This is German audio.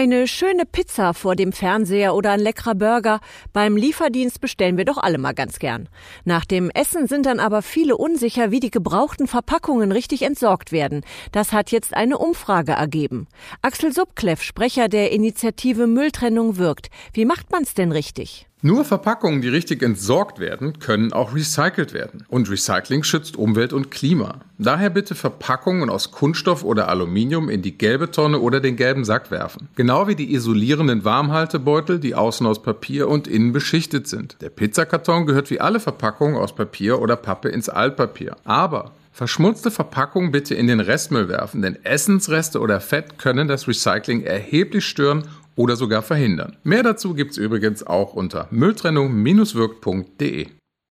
Eine schöne Pizza vor dem Fernseher oder ein leckerer Burger. Beim Lieferdienst bestellen wir doch alle mal ganz gern. Nach dem Essen sind dann aber viele unsicher, wie die gebrauchten Verpackungen richtig entsorgt werden. Das hat jetzt eine Umfrage ergeben. Axel Subkleff, Sprecher der Initiative Mülltrennung wirkt. Wie macht man's denn richtig? Nur Verpackungen, die richtig entsorgt werden, können auch recycelt werden. Und Recycling schützt Umwelt und Klima. Daher bitte Verpackungen aus Kunststoff oder Aluminium in die gelbe Tonne oder den gelben Sack werfen. Genau wie die isolierenden Warmhaltebeutel, die außen aus Papier und innen beschichtet sind. Der Pizzakarton gehört wie alle Verpackungen aus Papier oder Pappe ins Altpapier. Aber Verschmutzte Verpackungen bitte in den Restmüll werfen, denn Essensreste oder Fett können das Recycling erheblich stören oder sogar verhindern. Mehr dazu gibt's übrigens auch unter mülltrennung-wirkt.de.